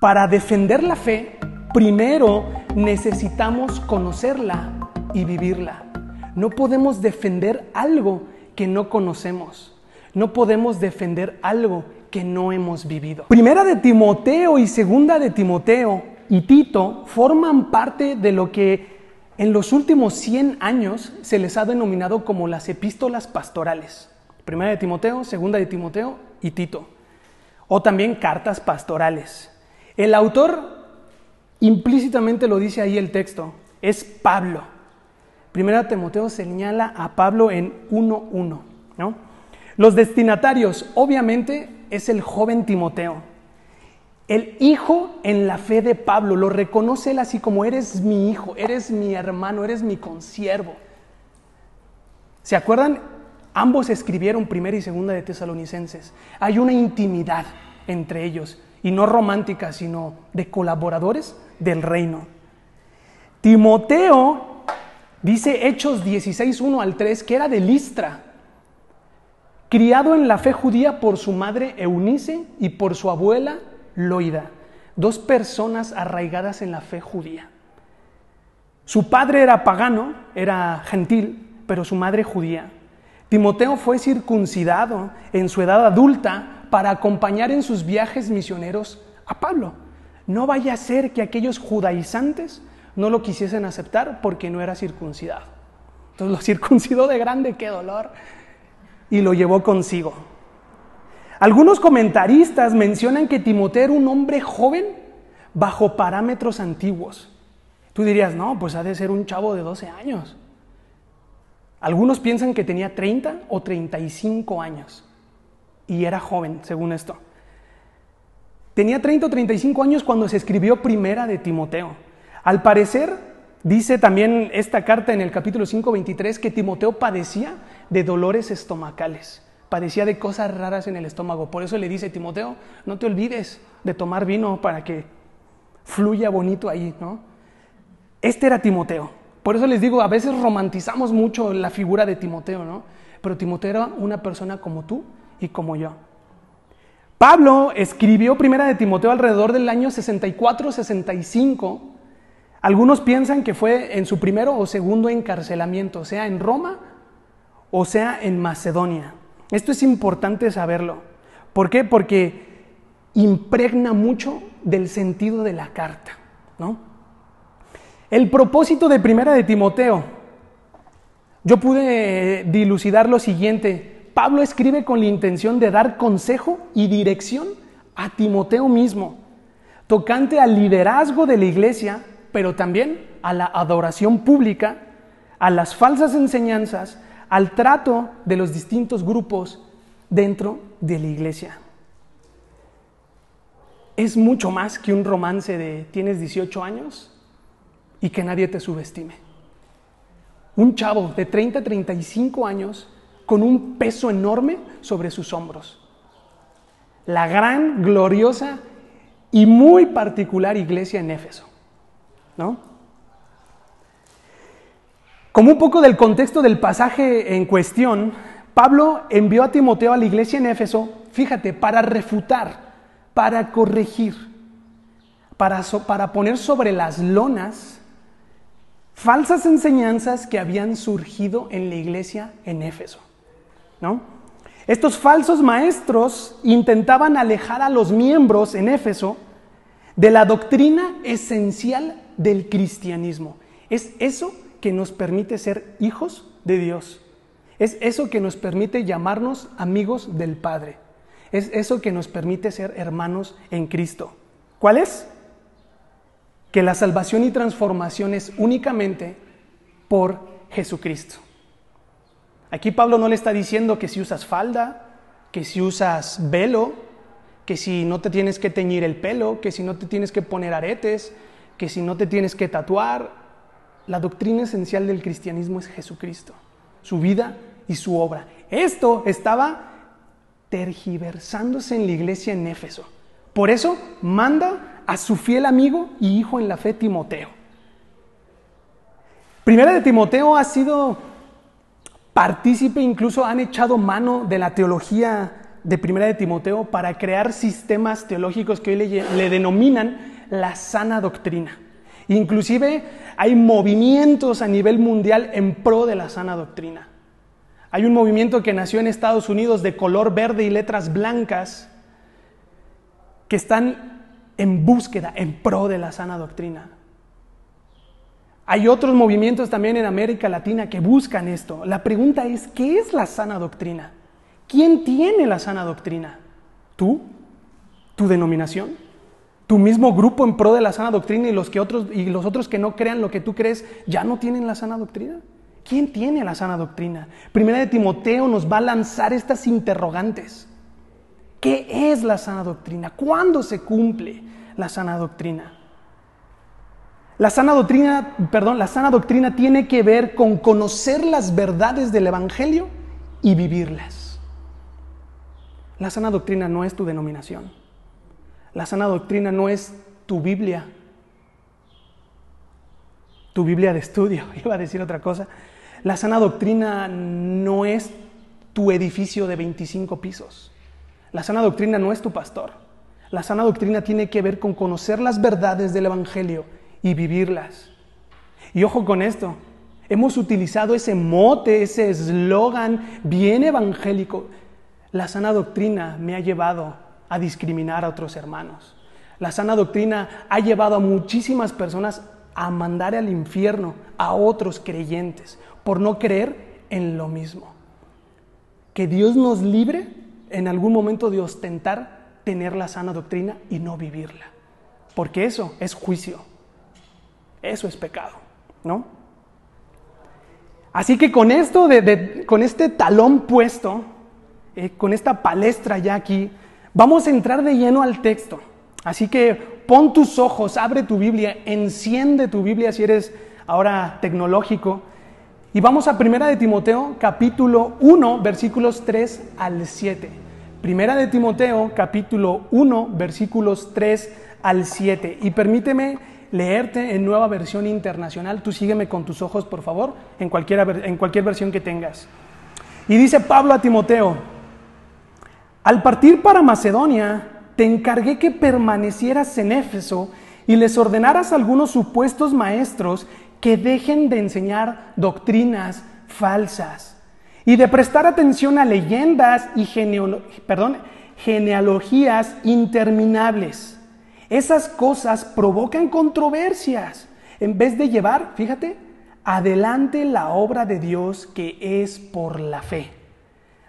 Para defender la fe, primero necesitamos conocerla y vivirla. No podemos defender algo que no conocemos. No podemos defender algo que no hemos vivido. Primera de Timoteo y segunda de Timoteo y Tito forman parte de lo que en los últimos 100 años se les ha denominado como las epístolas pastorales. Primera de Timoteo, segunda de Timoteo y Tito. O también cartas pastorales. El autor implícitamente lo dice ahí el texto, es Pablo. Primera Timoteo señala a Pablo en 1.1. ¿no? Los destinatarios, obviamente, es el joven Timoteo. El hijo en la fe de Pablo lo reconoce él así como eres mi hijo, eres mi hermano, eres mi consiervo. ¿Se acuerdan? Ambos escribieron primera y segunda de Tesalonicenses. Hay una intimidad entre ellos y no romántica, sino de colaboradores del reino. Timoteo dice Hechos 16, 1 al 3, que era de Listra, criado en la fe judía por su madre Eunice y por su abuela Loida, dos personas arraigadas en la fe judía. Su padre era pagano, era gentil, pero su madre judía. Timoteo fue circuncidado en su edad adulta para acompañar en sus viajes misioneros a Pablo. No vaya a ser que aquellos judaizantes no lo quisiesen aceptar porque no era circuncidado. Entonces lo circuncidó de grande, qué dolor, y lo llevó consigo. Algunos comentaristas mencionan que Timoteo era un hombre joven bajo parámetros antiguos. Tú dirías, no, pues ha de ser un chavo de 12 años. Algunos piensan que tenía 30 o 35 años y era joven, según esto. Tenía 30 o 35 años cuando se escribió primera de Timoteo. Al parecer, dice también esta carta en el capítulo 5, 23, que Timoteo padecía de dolores estomacales, padecía de cosas raras en el estómago. Por eso le dice Timoteo, no te olvides de tomar vino para que fluya bonito ahí, ¿no? Este era Timoteo. Por eso les digo, a veces romantizamos mucho la figura de Timoteo, ¿no? Pero Timoteo era una persona como tú y como yo. Pablo escribió Primera de Timoteo alrededor del año 64-65. Algunos piensan que fue en su primero o segundo encarcelamiento, sea en Roma o sea en Macedonia. Esto es importante saberlo. ¿Por qué? Porque impregna mucho del sentido de la carta, ¿no? El propósito de Primera de Timoteo, yo pude dilucidar lo siguiente. Pablo escribe con la intención de dar consejo y dirección a Timoteo mismo, tocante al liderazgo de la iglesia, pero también a la adoración pública, a las falsas enseñanzas, al trato de los distintos grupos dentro de la iglesia. Es mucho más que un romance de tienes 18 años y que nadie te subestime. Un chavo de 30, 35 años con un peso enorme sobre sus hombros. La gran, gloriosa y muy particular iglesia en Éfeso. ¿No? Como un poco del contexto del pasaje en cuestión, Pablo envió a Timoteo a la iglesia en Éfeso, fíjate, para refutar, para corregir, para, para poner sobre las lonas falsas enseñanzas que habían surgido en la iglesia en Éfeso. Estos falsos maestros intentaban alejar a los miembros en Éfeso de la doctrina esencial del cristianismo. Es eso que nos permite ser hijos de Dios. Es eso que nos permite llamarnos amigos del Padre. Es eso que nos permite ser hermanos en Cristo. ¿Cuál es? Que la salvación y transformación es únicamente por Jesucristo. Aquí Pablo no le está diciendo que si usas falda, que si usas velo, que si no te tienes que teñir el pelo, que si no te tienes que poner aretes, que si no te tienes que tatuar. La doctrina esencial del cristianismo es Jesucristo, su vida y su obra. Esto estaba tergiversándose en la iglesia en Éfeso. Por eso manda a su fiel amigo y hijo en la fe Timoteo. Primera de Timoteo ha sido partícipe, incluso han echado mano de la teología de Primera de Timoteo para crear sistemas teológicos que hoy le, le denominan la sana doctrina. Inclusive hay movimientos a nivel mundial en pro de la sana doctrina. Hay un movimiento que nació en Estados Unidos de color verde y letras blancas que están en búsqueda, en pro de la sana doctrina. Hay otros movimientos también en América Latina que buscan esto. La pregunta es, ¿qué es la sana doctrina? ¿Quién tiene la sana doctrina? ¿Tú? ¿Tu denominación? ¿Tu mismo grupo en pro de la sana doctrina y los, que otros, y los otros que no crean lo que tú crees ya no tienen la sana doctrina? ¿Quién tiene la sana doctrina? Primera de Timoteo nos va a lanzar estas interrogantes. ¿Qué es la sana doctrina? ¿Cuándo se cumple la sana doctrina? La sana doctrina, perdón, la sana doctrina tiene que ver con conocer las verdades del evangelio y vivirlas. La sana doctrina no es tu denominación. La sana doctrina no es tu Biblia. Tu Biblia de estudio, iba a decir otra cosa. La sana doctrina no es tu edificio de 25 pisos. La sana doctrina no es tu pastor. La sana doctrina tiene que ver con conocer las verdades del Evangelio y vivirlas. Y ojo con esto, hemos utilizado ese mote, ese eslogan bien evangélico. La sana doctrina me ha llevado a discriminar a otros hermanos. La sana doctrina ha llevado a muchísimas personas a mandar al infierno a otros creyentes por no creer en lo mismo. Que Dios nos libre en algún momento de ostentar tener la sana doctrina y no vivirla. Porque eso es juicio. Eso es pecado, ¿no? Así que con esto, con este talón puesto, eh, con esta palestra ya aquí, vamos a entrar de lleno al texto. Así que pon tus ojos, abre tu Biblia, enciende tu Biblia si eres ahora tecnológico. Y vamos a Primera de Timoteo, capítulo 1, versículos 3 al 7. Primera de Timoteo, capítulo 1, versículos 3 al 7. Y permíteme leerte en nueva versión internacional. Tú sígueme con tus ojos, por favor, en, cualquier, en cualquier versión que tengas. Y dice Pablo a Timoteo, al partir para Macedonia, te encargué que permanecieras en Éfeso y les ordenaras a algunos supuestos maestros que dejen de enseñar doctrinas falsas y de prestar atención a leyendas y genealogías interminables esas cosas provocan controversias en vez de llevar, fíjate, adelante la obra de Dios que es por la fe.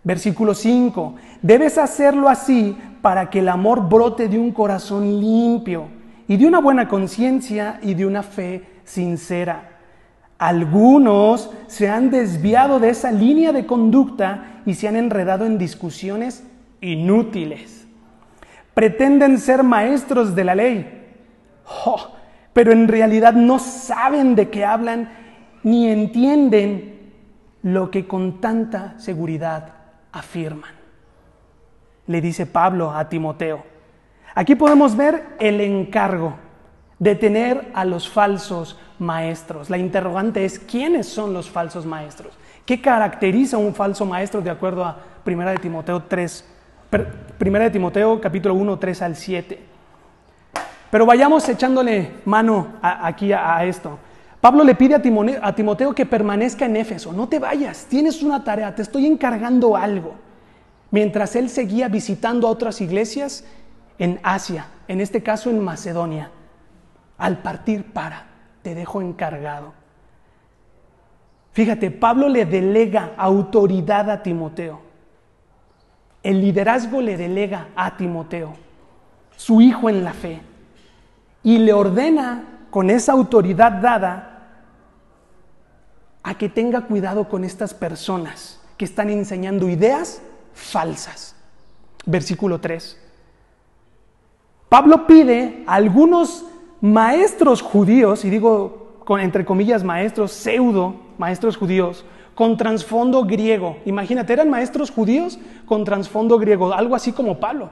Versículo 5. Debes hacerlo así para que el amor brote de un corazón limpio y de una buena conciencia y de una fe sincera. Algunos se han desviado de esa línea de conducta y se han enredado en discusiones inútiles pretenden ser maestros de la ley, pero en realidad no saben de qué hablan ni entienden lo que con tanta seguridad afirman. Le dice Pablo a Timoteo. Aquí podemos ver el encargo de tener a los falsos maestros. La interrogante es, ¿quiénes son los falsos maestros? ¿Qué caracteriza un falso maestro de acuerdo a 1 de Timoteo 3, Primera de Timoteo, capítulo 1, 3 al 7. Pero vayamos echándole mano aquí a, esto. Pablo le pide a, a Timoteo que permanezca en Éfeso. No te vayas, tienes una tarea, te estoy encargando algo. Mientras él seguía visitando a otras iglesias en Asia, en este caso en Macedonia. Al partir para, te dejo encargado. Fíjate, Pablo le delega autoridad a Timoteo. El liderazgo le delega a Timoteo, su hijo en la fe, y le ordena con esa autoridad dada a que tenga cuidado con estas personas que están enseñando ideas falsas. Versículo 3. Pablo pide a algunos maestros judíos, y digo con, entre comillas maestros, pseudo maestros judíos, con trasfondo griego. Imagínate, eran maestros judíos con trasfondo griego, algo así como Pablo.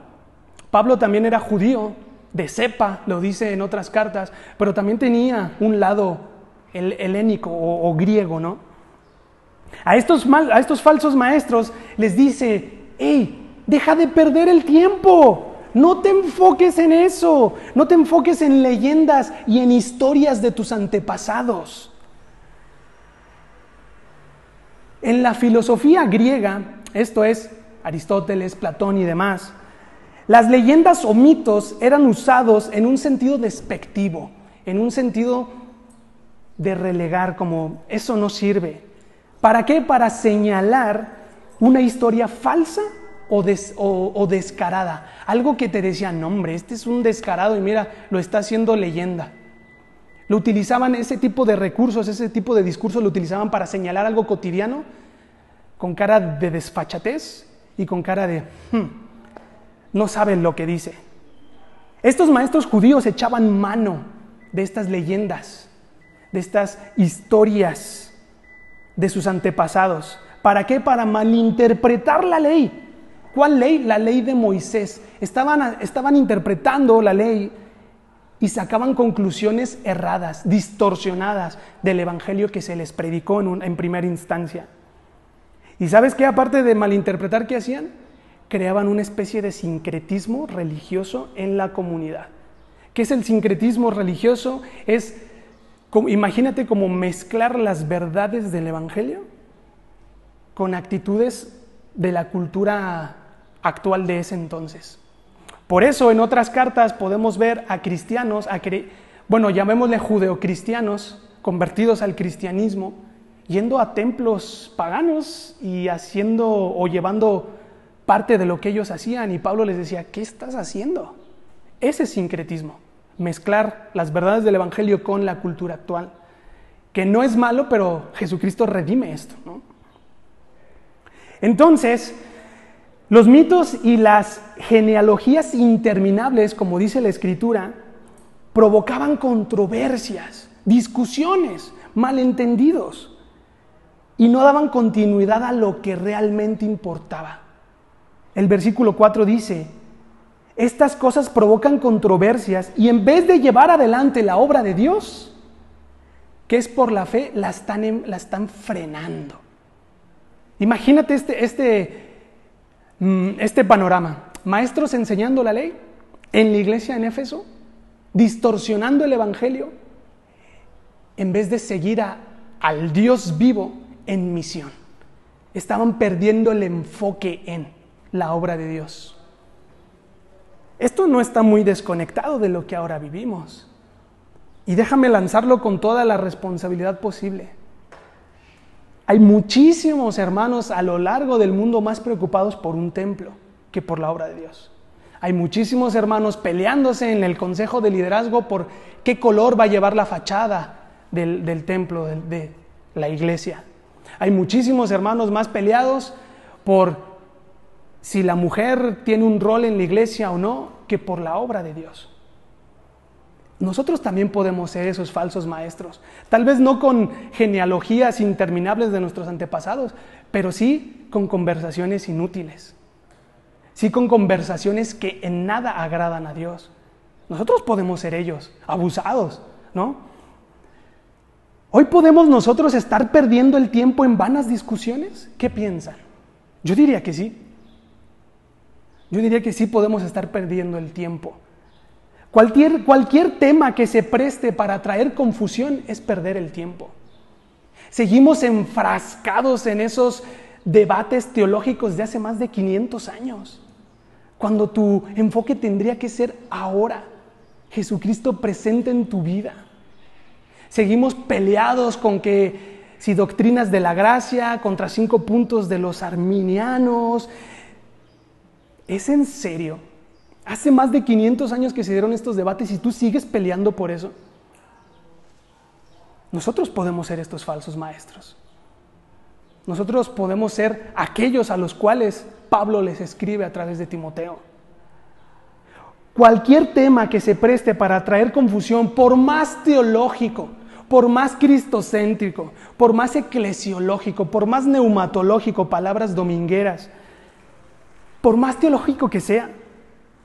Pablo también era judío, de cepa, lo dice en otras cartas, pero también tenía un lado helénico o, griego, ¿no? A estos, a estos falsos maestros les dice, hey, Deja de perder el tiempo. No te enfoques en eso. No te enfoques en leyendas y en historias de tus antepasados. En la filosofía griega, esto es Aristóteles, Platón y demás, las leyendas o mitos eran usados en un sentido despectivo, en un sentido de relegar como eso no sirve. ¿Para qué? Para señalar una historia falsa o, descarada. Algo que te decía, no hombre, este es un descarado y mira, lo está haciendo leyenda. Lo utilizaban ese tipo de recursos, ese tipo de discurso lo utilizaban para señalar algo cotidiano con cara de desfachatez y con cara de, hmm, no saben lo que dice. Estos maestros judíos echaban mano de estas leyendas, de estas historias de sus antepasados. ¿Para qué? Para malinterpretar la ley. ¿Cuál ley? La ley de Moisés. Estaban, estaban interpretando la ley y sacaban conclusiones erradas, distorsionadas del Evangelio que se les predicó en, en primera instancia. ¿Y sabes qué? Aparte de malinterpretar, ¿qué hacían? Creaban una especie de sincretismo religioso en la comunidad. ¿Qué es el sincretismo religioso? Es, imagínate como mezclar las verdades del Evangelio con actitudes de la cultura actual de ese entonces. Por eso en otras cartas podemos ver a cristianos, a bueno, llamémosle judeocristianos, convertidos al cristianismo, yendo a templos paganos y haciendo o llevando parte de lo que ellos hacían. Y Pablo les decía, ¿qué estás haciendo? Ese es sincretismo, mezclar las verdades del Evangelio con la cultura actual, que no es malo, pero Jesucristo redime esto. Entonces, los mitos y las genealogías interminables, como dice la escritura, provocaban controversias, discusiones, malentendidos y no daban continuidad a lo que realmente importaba. El versículo 4 dice, estas cosas provocan controversias y en vez de llevar adelante la obra de Dios, que es por la fe, la están, la están frenando. Imagínate este, este este panorama. Maestros enseñando la ley en la iglesia en Éfeso, distorsionando el Evangelio, en vez de seguir al Dios vivo en misión. Estaban perdiendo el enfoque en la obra de Dios. Esto no está muy desconectado de lo que ahora vivimos. Y déjame lanzarlo con toda la responsabilidad posible. Hay muchísimos hermanos a lo largo del mundo más preocupados por un templo que por la obra de Dios. Hay muchísimos hermanos peleándose en el consejo de liderazgo por qué color va a llevar la fachada del, templo, de la iglesia. Hay muchísimos hermanos más peleados por si la mujer tiene un rol en la iglesia o no que por la obra de Dios. Nosotros también podemos ser esos falsos maestros. Tal vez no con genealogías interminables de nuestros antepasados, pero sí con conversaciones inútiles. Sí con conversaciones que en nada agradan a Dios. Nosotros podemos ser ellos, abusados, ¿no? Hoy podemos nosotros estar perdiendo el tiempo en vanas discusiones. ¿Qué piensan? Yo diría que sí. Yo diría que sí podemos estar perdiendo el tiempo. Cualquier, tema que se preste para traer confusión es perder el tiempo. Seguimos enfrascados en esos debates teológicos de hace más de 500 años, cuando tu enfoque tendría que ser ahora, Jesucristo presente en tu vida. Seguimos peleados con que si doctrinas de la gracia contra cinco puntos de los arminianos, ¿es en serio? Hace más de 500 años que se dieron estos debates y tú sigues peleando por eso. Nosotros podemos ser estos falsos maestros. Nosotros podemos ser aquellos a los cuales Pablo les escribe a través de Timoteo. Cualquier tema que se preste para traer confusión, por más teológico, por más cristocéntrico, por más eclesiológico, por más neumatológico, palabras domingueras, por más teológico que sea,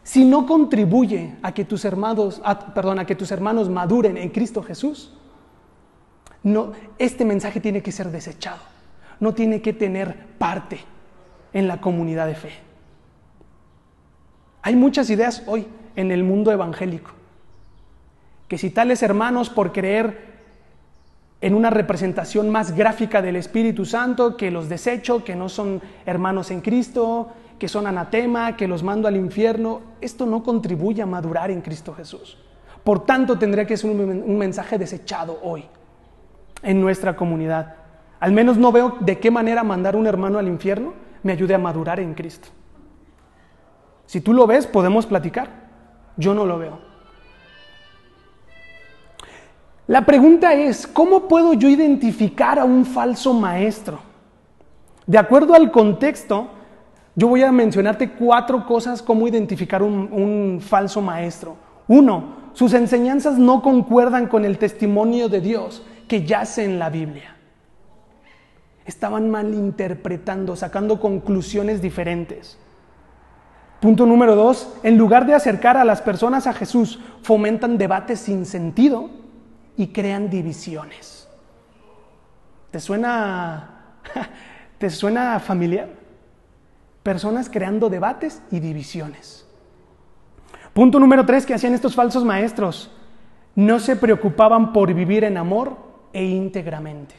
si no contribuye a que tus hermanos, perdón, a que tus hermanos maduren en Cristo Jesús, no, este mensaje tiene que ser desechado. No tiene que tener parte en la comunidad de fe. Hay muchas ideas hoy en el mundo evangélico. Que si tales hermanos por creer en una representación más gráfica del Espíritu Santo, que los desecho, que no son hermanos en Cristo, que son anatema, que los mando al infierno, esto no contribuye a madurar en Cristo Jesús. Por tanto, tendría que ser un, mensaje desechado hoy en nuestra comunidad. Al menos no veo de qué manera mandar un hermano al infierno me ayude a madurar en Cristo. Si tú lo ves, podemos platicar. Yo no lo veo. La pregunta es, ¿cómo puedo yo identificar a un falso maestro? De acuerdo al contexto, yo voy a mencionarte cuatro cosas cómo identificar un, falso maestro. Uno, sus enseñanzas no concuerdan con el testimonio de Dios que yace en la Biblia. Estaban malinterpretando, sacando conclusiones diferentes. Punto número dos, en lugar de acercar a las personas a Jesús, fomentan debates sin sentido y crean divisiones. ¿Te suena, ¿te suena familiar? Personas creando debates y divisiones. Punto número tres que hacían estos falsos maestros. No se preocupaban por vivir en amor e íntegramente.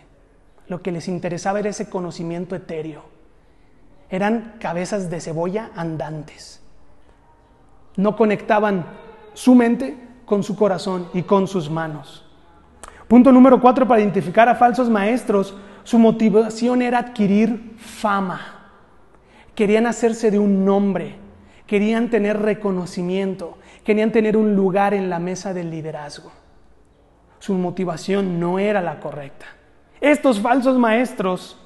Lo que les interesaba era ese conocimiento etéreo. Eran cabezas de cebolla andantes. No conectaban su mente con su corazón y con sus manos. Punto número cuatro, para identificar a falsos maestros, su motivación era adquirir fama. Querían hacerse de un nombre, querían tener reconocimiento, querían tener un lugar en la mesa del liderazgo. Su motivación no era la correcta. Estos falsos maestros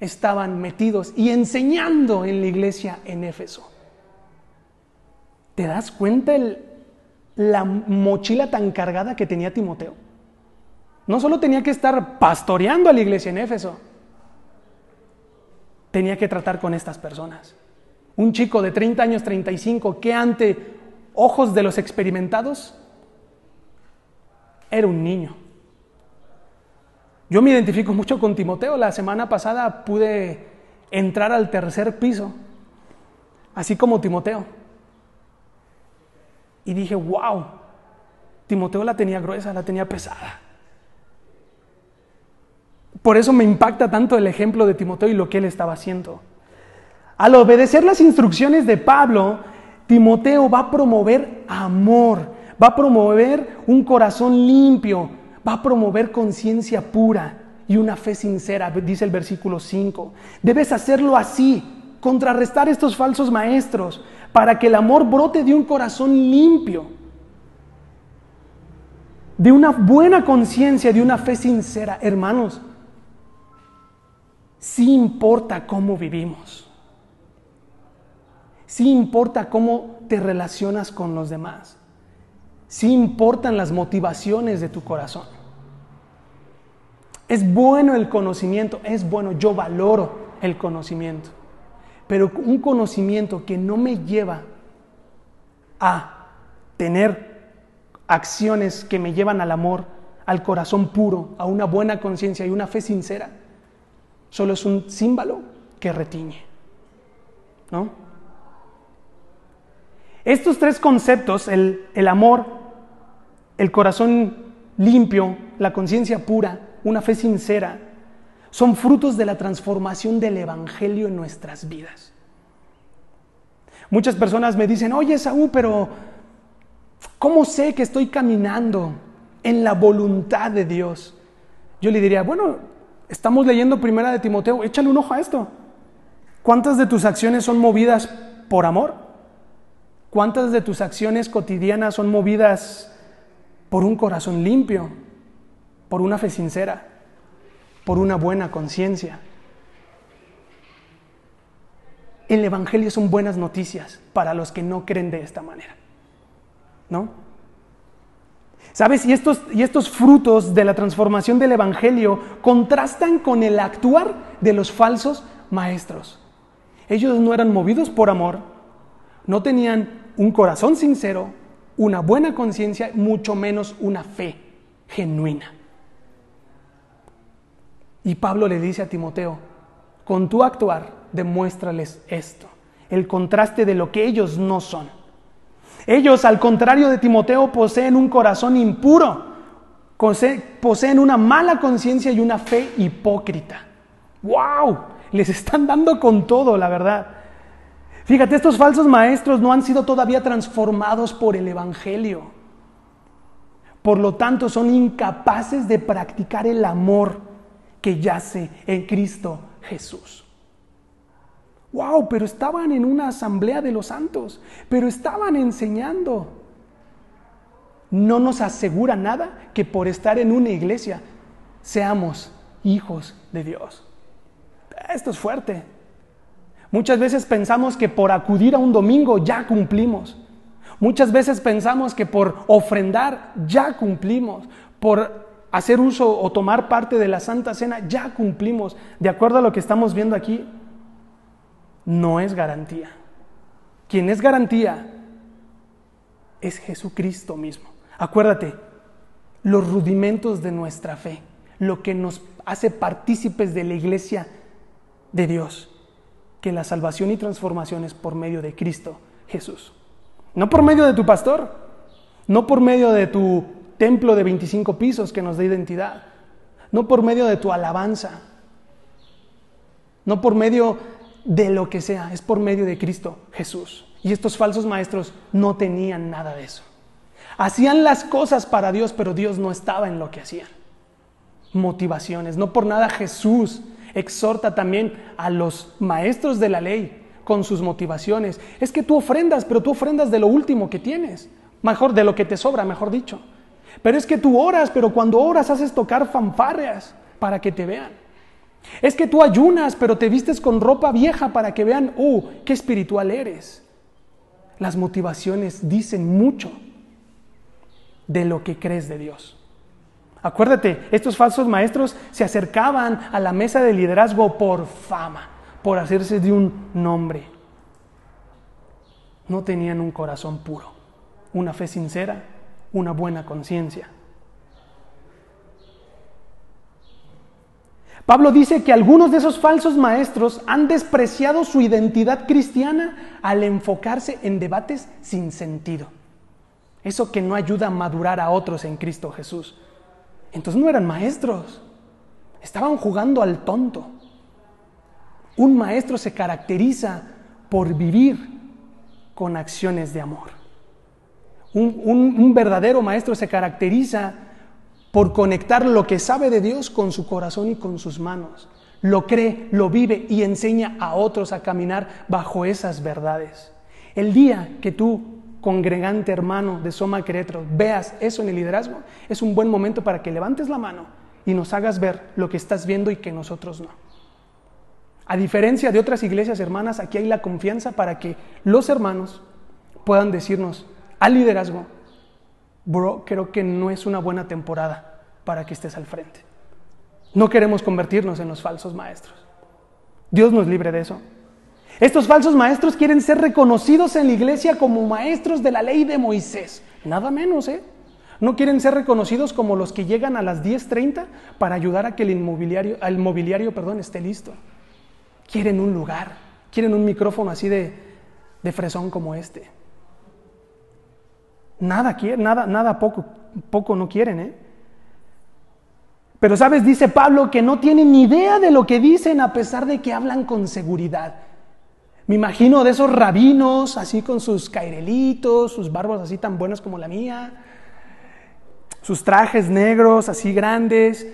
estaban metidos y enseñando en la iglesia en Éfeso. ¿Te das cuenta la mochila tan cargada que tenía Timoteo? No solo tenía que estar pastoreando a la iglesia en Éfeso, tenía que tratar con estas personas. Un chico de 30 años, 35, que ante ojos de los experimentados era un niño. Yo me identifico mucho con Timoteo. La semana pasada pude entrar al tercer piso, así como Timoteo. Y dije, wow, Timoteo la tenía gruesa, la tenía pesada. Por eso me impacta tanto el ejemplo de Timoteo y lo que él estaba haciendo. Al obedecer las instrucciones de Pablo, Timoteo va a promover amor, va a promover un corazón limpio, va a promover conciencia pura y una fe sincera, dice el versículo 5. Debes hacerlo así, contrarrestar estos falsos maestros, para que el amor brote de un corazón limpio, de una buena conciencia, de una fe sincera. Hermanos, sí importa cómo vivimos. Sí importa cómo te relacionas con los demás. Sí importan las motivaciones de tu corazón. Es bueno el conocimiento, es bueno, yo valoro el conocimiento. Pero un conocimiento que no me lleva a tener acciones que me llevan al amor, al corazón puro, a una buena conciencia y una fe sincera, solo es un símbolo que retiñe. ¿No? Estos tres conceptos, el, el amor, el corazón limpio, la conciencia pura, una fe sincera, son frutos de la transformación del Evangelio en nuestras vidas. Muchas personas me dicen, oye Saúl, pero ¿cómo sé que estoy caminando en la voluntad de Dios? Yo le diría, bueno, Estamos leyendo primera de Timoteo, échale un ojo a esto. ¿Cuántas de tus acciones son movidas por amor? ¿Cuántas de tus acciones cotidianas son movidas por un corazón limpio, por una fe sincera, por una buena conciencia? El Evangelio son buenas noticias para los que no creen de esta manera. ¿No? ¿Sabes? Y estos, y estos frutos de la transformación del Evangelio contrastan con el actuar de los falsos maestros. Ellos no eran movidos por amor, no tenían un corazón sincero, una buena conciencia, mucho menos una fe genuina. Y Pablo le dice a Timoteo, con tu actuar demuéstrales esto, el contraste de lo que ellos no son Ellos, al contrario de Timoteo, poseen un corazón impuro, poseen una mala conciencia y una fe hipócrita. ¡Wow! Les están dando con todo, la verdad. Fíjate, estos falsos maestros no han sido todavía transformados por el Evangelio. Por lo tanto, son incapaces de practicar el amor que yace en Cristo Jesús. Wow, pero estaban en una asamblea de los santos, pero estaban enseñando. No nos asegura nada que por estar en una iglesia seamos hijos de Dios. Esto es fuerte. Muchas veces pensamos que por acudir a un domingo ya cumplimos. Muchas veces pensamos que por ofrendar ya cumplimos. Por hacer uso o tomar parte de la Santa Cena ya cumplimos. De acuerdo a lo que estamos viendo aquí, no es garantía. Quien es garantía es Jesucristo mismo. Acuérdate, los rudimentos de nuestra fe, lo que nos hace partícipes de la iglesia de Dios, que la salvación y transformación es por medio de Cristo Jesús. No por medio de tu pastor, no por medio de tu templo de 25 pisos que nos da identidad, no por medio de tu alabanza, no por medio de lo que sea, es por medio de Cristo Jesús. Y estos falsos maestros no tenían nada de eso. Hacían las cosas para Dios, pero Dios no estaba en lo que hacían. Motivaciones. No por nada Jesús exhorta también a los maestros de la ley con sus motivaciones. Es que tú ofrendas, pero tú ofrendas de lo último que tienes. Mejor de lo que te sobra, mejor dicho. Pero es que tú oras, pero cuando oras haces tocar fanfarreas para que te vean. Es que tú ayunas, pero te vistes con ropa vieja para que vean, oh, qué espiritual eres. Las motivaciones dicen mucho de lo que crees de Dios. Acuérdate, estos falsos maestros se acercaban a la mesa de liderazgo por fama, por hacerse de un nombre. No tenían un corazón puro, una fe sincera, una buena conciencia. Pablo dice que algunos de esos falsos maestros han despreciado su identidad cristiana al enfocarse en debates sin sentido. Eso que no ayuda a madurar a otros en Cristo Jesús. Entonces no eran maestros, estaban jugando al tonto. Un maestro se caracteriza por vivir con acciones de amor. Un, verdadero maestro se caracteriza por conectar lo que sabe de Dios con su corazón y con sus manos. Lo cree, lo vive y enseña a otros a caminar bajo esas verdades. El día que tú, congregante hermano de Soma Querétaro, veas eso en el liderazgo, es un buen momento para que levantes la mano y nos hagas ver lo que estás viendo y que nosotros no. A diferencia de otras iglesias hermanas, aquí hay la confianza para que los hermanos puedan decirnos al liderazgo, bro, creo que no es una buena temporada para que estés al frente. No queremos convertirnos en los falsos maestros. Dios nos libre de eso. Estos falsos maestros quieren ser reconocidos en la iglesia como maestros de la ley de Moisés. Nada menos, ¿eh? No quieren ser reconocidos como los que llegan a las 10.30 para ayudar a que el inmobiliario, el mobiliario perdón, esté listo. Quieren un lugar, quieren un micrófono así de, de fresón como este. Nada nada, nada poco, poco no quieren, ¿eh? Pero sabes, dice Pablo que no tienen ni idea de lo que dicen a pesar de que hablan con seguridad. Me imagino de esos rabinos, así con sus cairelitos, sus barbas así tan buenas como la mía, sus trajes negros así grandes,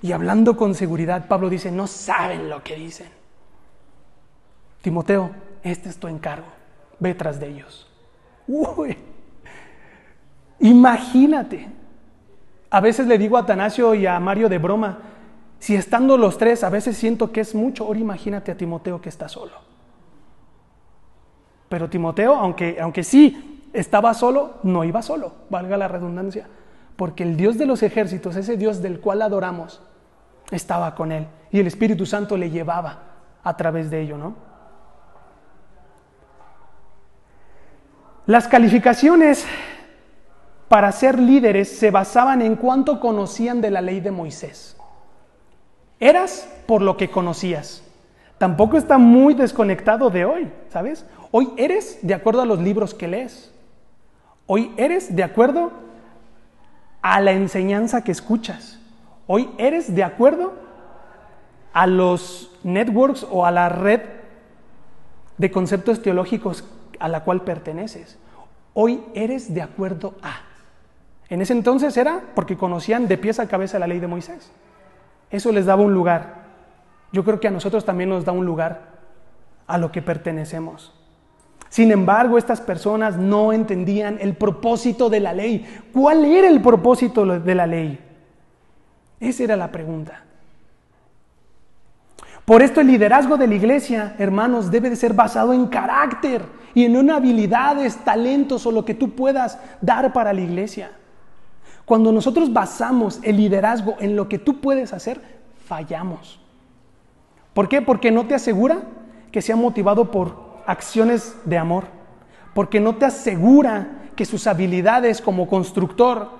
y hablando con seguridad, Pablo dice, no saben lo que dicen. Timoteo, este es tu encargo, ve tras de ellos. Uy, Imagínate. A veces le digo a Atanasio y a Mario de broma, si estando los tres a veces siento que es mucho, ahora imagínate a Timoteo que está solo. Pero Timoteo, aunque, aunque sí estaba solo, no iba solo, valga la redundancia, porque el Dios de los ejércitos, ese Dios del cual adoramos, estaba con él y el Espíritu Santo le llevaba a través de ello, ¿no? Las calificaciones para ser líderes se basaban en cuánto conocían de la ley de Moisés. Eras por lo que conocías. Tampoco está muy desconectado de hoy, ¿sabes? Hoy eres de acuerdo a los libros que lees. Hoy eres de acuerdo a la enseñanza que escuchas. Hoy eres de acuerdo a los networks o a la red de conceptos teológicos a la cual perteneces. Hoy eres de acuerdo a. En ese entonces era porque conocían de pies a cabeza la ley de Moisés. Eso les daba un lugar. Yo creo que a nosotros también nos da un lugar a lo que pertenecemos. Sin embargo, estas personas no entendían el propósito de la ley. ¿Cuál era el propósito de la ley? Esa era la pregunta. Por esto el liderazgo de la iglesia, hermanos, debe de ser basado en carácter y en una habilidades, talentos o lo que tú puedas dar para la iglesia. Cuando nosotros basamos el liderazgo en lo que tú puedes hacer, fallamos. ¿Por qué? Porque no te asegura que sea motivado por acciones de amor, porque no te asegura que sus habilidades como constructor,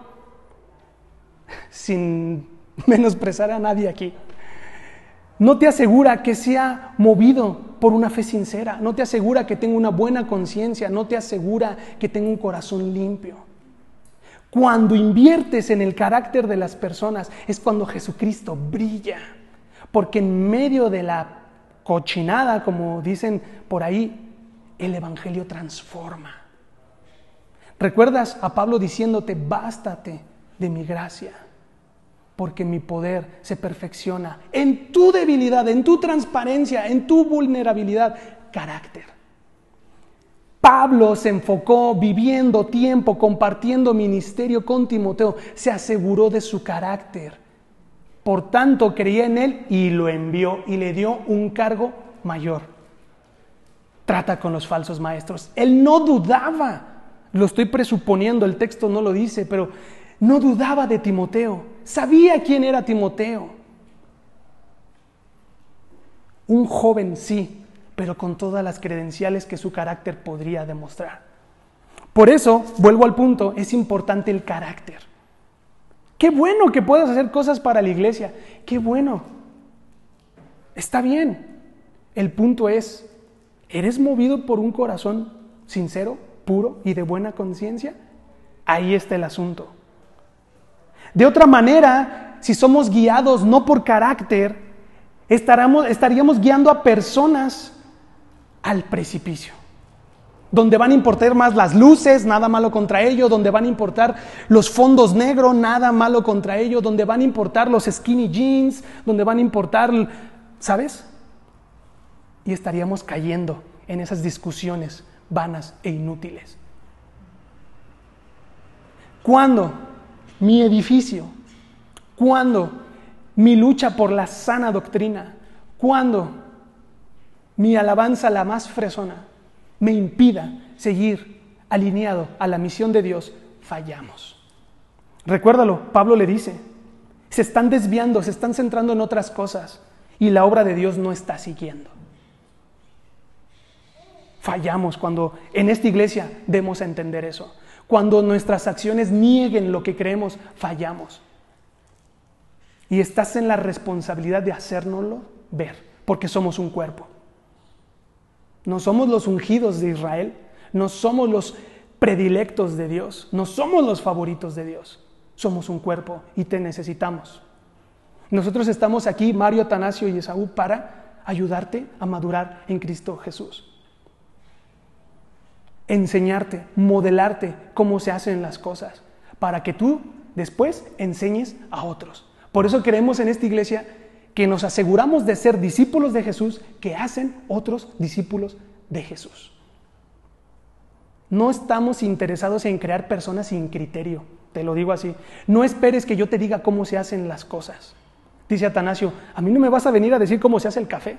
sin menosprezar a nadie aquí, no te asegura que sea movido por una fe sincera, no te asegura que tenga una buena conciencia, no te asegura que tenga un corazón limpio. Cuando inviertes en el carácter de las personas es cuando Jesucristo brilla, porque en medio de la cochinada, como dicen por ahí, el Evangelio transforma. ¿Recuerdas a Pablo diciéndote, bástate de mi gracia? Porque mi poder se perfecciona en tu debilidad, en tu transparencia, en tu vulnerabilidad, carácter. Pablo se enfocó viviendo tiempo, compartiendo ministerio con Timoteo, se aseguró de su carácter por tanto, creía en él y lo envió y le dio un cargo mayor. Trata con los falsos maestros. Él no dudaba, lo estoy presuponiendo, el texto no lo dice, pero no dudaba de Timoteo. Sabía quién era Timoteo. Un joven, sí, pero con todas las credenciales que su carácter podría demostrar. Por eso, vuelvo al punto, es importante el carácter. Qué bueno que puedas hacer cosas para la iglesia. Qué bueno. Está bien. El punto es, ¿eres movido por un corazón sincero, puro y de buena conciencia? Ahí está el asunto. De otra manera, si somos guiados no por carácter, estaríamos guiando a personas al precipicio donde van a importar más las luces, nada malo contra ello, donde van a importar los fondos negros, nada malo contra ello, donde van a importar los skinny jeans, donde van a importar, ¿sabes? Y estaríamos cayendo en esas discusiones vanas e inútiles. Cuando mi edificio, cuando mi lucha por la sana doctrina, cuando mi alabanza la más fresona, me impida seguir alineado a la misión de Dios, fallamos. Recuérdalo, Pablo le dice, se están desviando, se están centrando en otras cosas y la obra de Dios no está siguiendo. Fallamos cuando en esta iglesia demos a entender eso. Cuando nuestras acciones nieguen lo que creemos, fallamos. Y estás en la responsabilidad de hacérnoslo ver, porque somos un cuerpo. No somos los ungidos de Israel, no somos los predilectos de Dios, no somos los favoritos de Dios. Somos un cuerpo y te necesitamos. Nosotros estamos aquí, Mario, Atanasio y Esaú, para ayudarte a madurar en Cristo Jesús. Enseñarte, modelarte cómo se hacen las cosas, para que tú después enseñes a otros. Por eso queremos en esta iglesia que nos aseguramos de ser discípulos de Jesús que hacen otros discípulos de Jesús. No estamos interesados en crear personas sin criterio, te lo digo así. No esperes que yo te diga cómo se hacen las cosas. Dice Atanasio, a mí no me vas a venir a decir cómo se hace el café.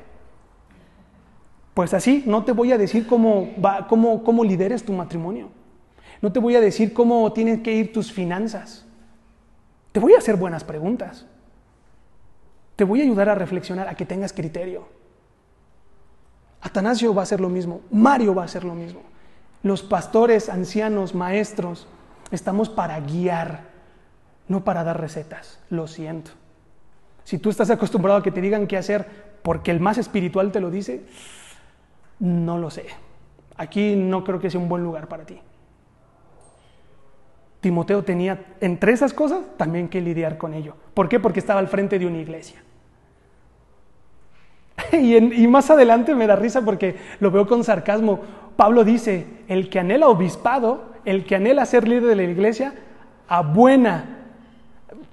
Pues así, no te voy a decir cómo, va, cómo, cómo lideres tu matrimonio. No te voy a decir cómo tienen que ir tus finanzas. Te voy a hacer buenas preguntas. Te voy a ayudar a reflexionar, a que tengas criterio. Atanasio va a hacer lo mismo, Mario va a hacer lo mismo. Los pastores, ancianos, maestros, estamos para guiar, no para dar recetas. Lo siento. Si tú estás acostumbrado a que te digan qué hacer porque el más espiritual te lo dice, no lo sé. Aquí no creo que sea un buen lugar para ti. Timoteo tenía entre esas cosas también que lidiar con ello. ¿Por qué? Porque estaba al frente de una iglesia. Y, más adelante me da risa porque lo veo con sarcasmo. Pablo dice, el que anhela obispado, el que anhela ser líder de la iglesia, a buena,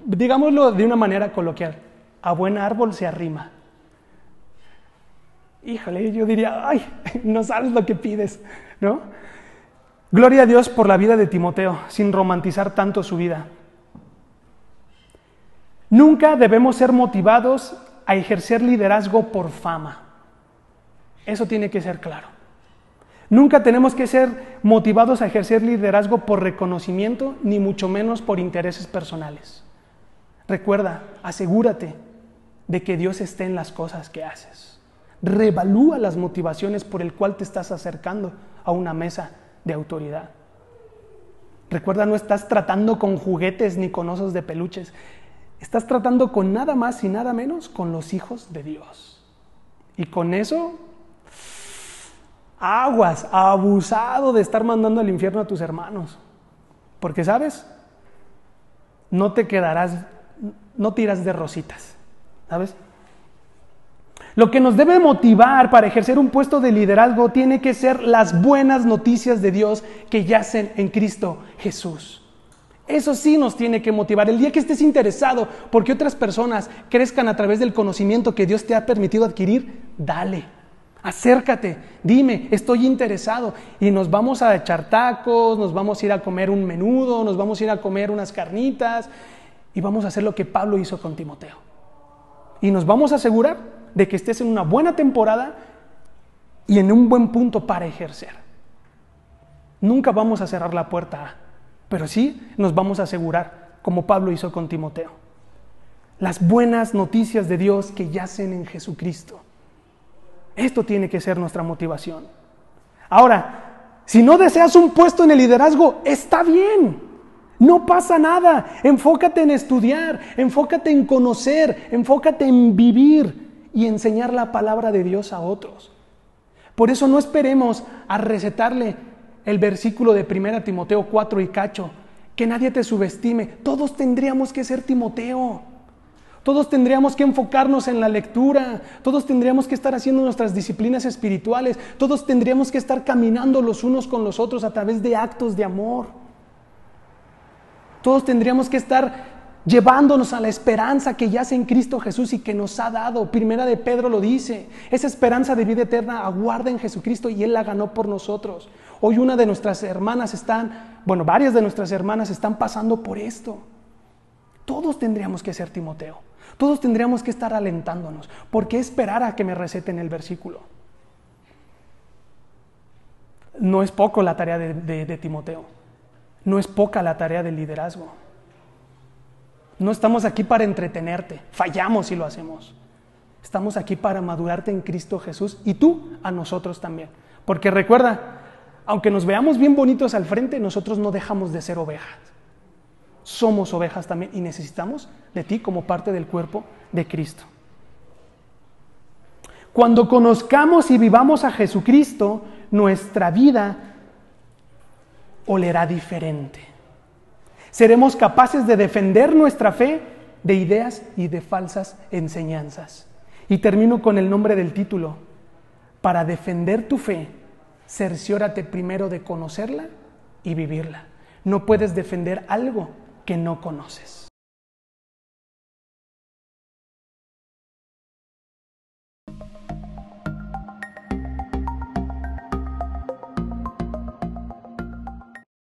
digámoslo de una manera coloquial, a buen árbol se arrima. Híjole, yo diría, ay, no sabes lo que pides, ¿no? Gloria a Dios por la vida de Timoteo, sin romantizar tanto su vida. Nunca debemos ser motivados a ejercer liderazgo por fama. Eso tiene que ser claro. Nunca tenemos que ser motivados a ejercer liderazgo por reconocimiento, ni mucho menos por intereses personales. Recuerda, asegúrate de que Dios esté en las cosas que haces. Revalúa las motivaciones por el cual te estás acercando a una mesa de autoridad. Recuerda, no estás tratando con juguetes ni con osos de peluches. Estás tratando con nada más y nada menos con los hijos de Dios. Y con eso, aguas, abusado de estar mandando al infierno a tus hermanos. Porque, ¿sabes? No te quedarás, no tiras de rositas. ¿Sabes? Lo que nos debe motivar para ejercer un puesto de liderazgo tiene que ser las buenas noticias de Dios que yacen en Cristo Jesús. Eso sí nos tiene que motivar. El día que estés interesado porque otras personas crezcan a través del conocimiento que Dios te ha permitido adquirir, dale. Acércate, dime, estoy interesado y nos vamos a echar tacos, nos vamos a ir a comer un menudo, nos vamos a ir a comer unas carnitas y vamos a hacer lo que Pablo hizo con Timoteo. Y nos vamos a asegurar de que estés en una buena temporada y en un buen punto para ejercer. Nunca vamos a cerrar la puerta, pero sí nos vamos a asegurar, como Pablo hizo con Timoteo. Las buenas noticias de Dios que yacen en Jesucristo. Esto tiene que ser nuestra motivación. Ahora, si no deseas un puesto en el liderazgo, está bien. No pasa nada. Enfócate en estudiar, enfócate en conocer, enfócate en vivir y enseñar la palabra de Dios a otros. Por eso no esperemos a recetarle el versículo de 1 Timoteo 4 y cacho, que nadie te subestime. Todos tendríamos que ser Timoteo. Todos tendríamos que enfocarnos en la lectura, todos tendríamos que estar haciendo nuestras disciplinas espirituales, todos tendríamos que estar caminando los unos con los otros a través de actos de amor. Todos tendríamos que estar llevándonos a la esperanza que yace en Cristo Jesús y que nos ha dado. Primera de Pedro lo dice, esa esperanza de vida eterna aguarda en Jesucristo y Él la ganó por nosotros. Hoy una de nuestras hermanas están, bueno, varias de nuestras hermanas están pasando por esto. Todos tendríamos que ser Timoteo, todos tendríamos que estar alentándonos. ¿Por qué esperar a que me receten el versículo? No es poco la tarea de, de Timoteo, no es poca la tarea del liderazgo. No estamos aquí para entretenerte, fallamos si lo hacemos. Estamos aquí para madurarte en Cristo Jesús y tú a nosotros también. Porque recuerda, aunque nos veamos bien bonitos al frente, nosotros no dejamos de ser ovejas. Somos ovejas también y necesitamos de ti como parte del cuerpo de Cristo. Cuando conozcamos y vivamos a Jesucristo, nuestra vida olerá diferente. Seremos capaces de defender nuestra fe de ideas y de falsas enseñanzas. Y termino con el nombre del título. Para defender tu fe, cerciórate primero de conocerla y vivirla. No puedes defender algo que no conoces.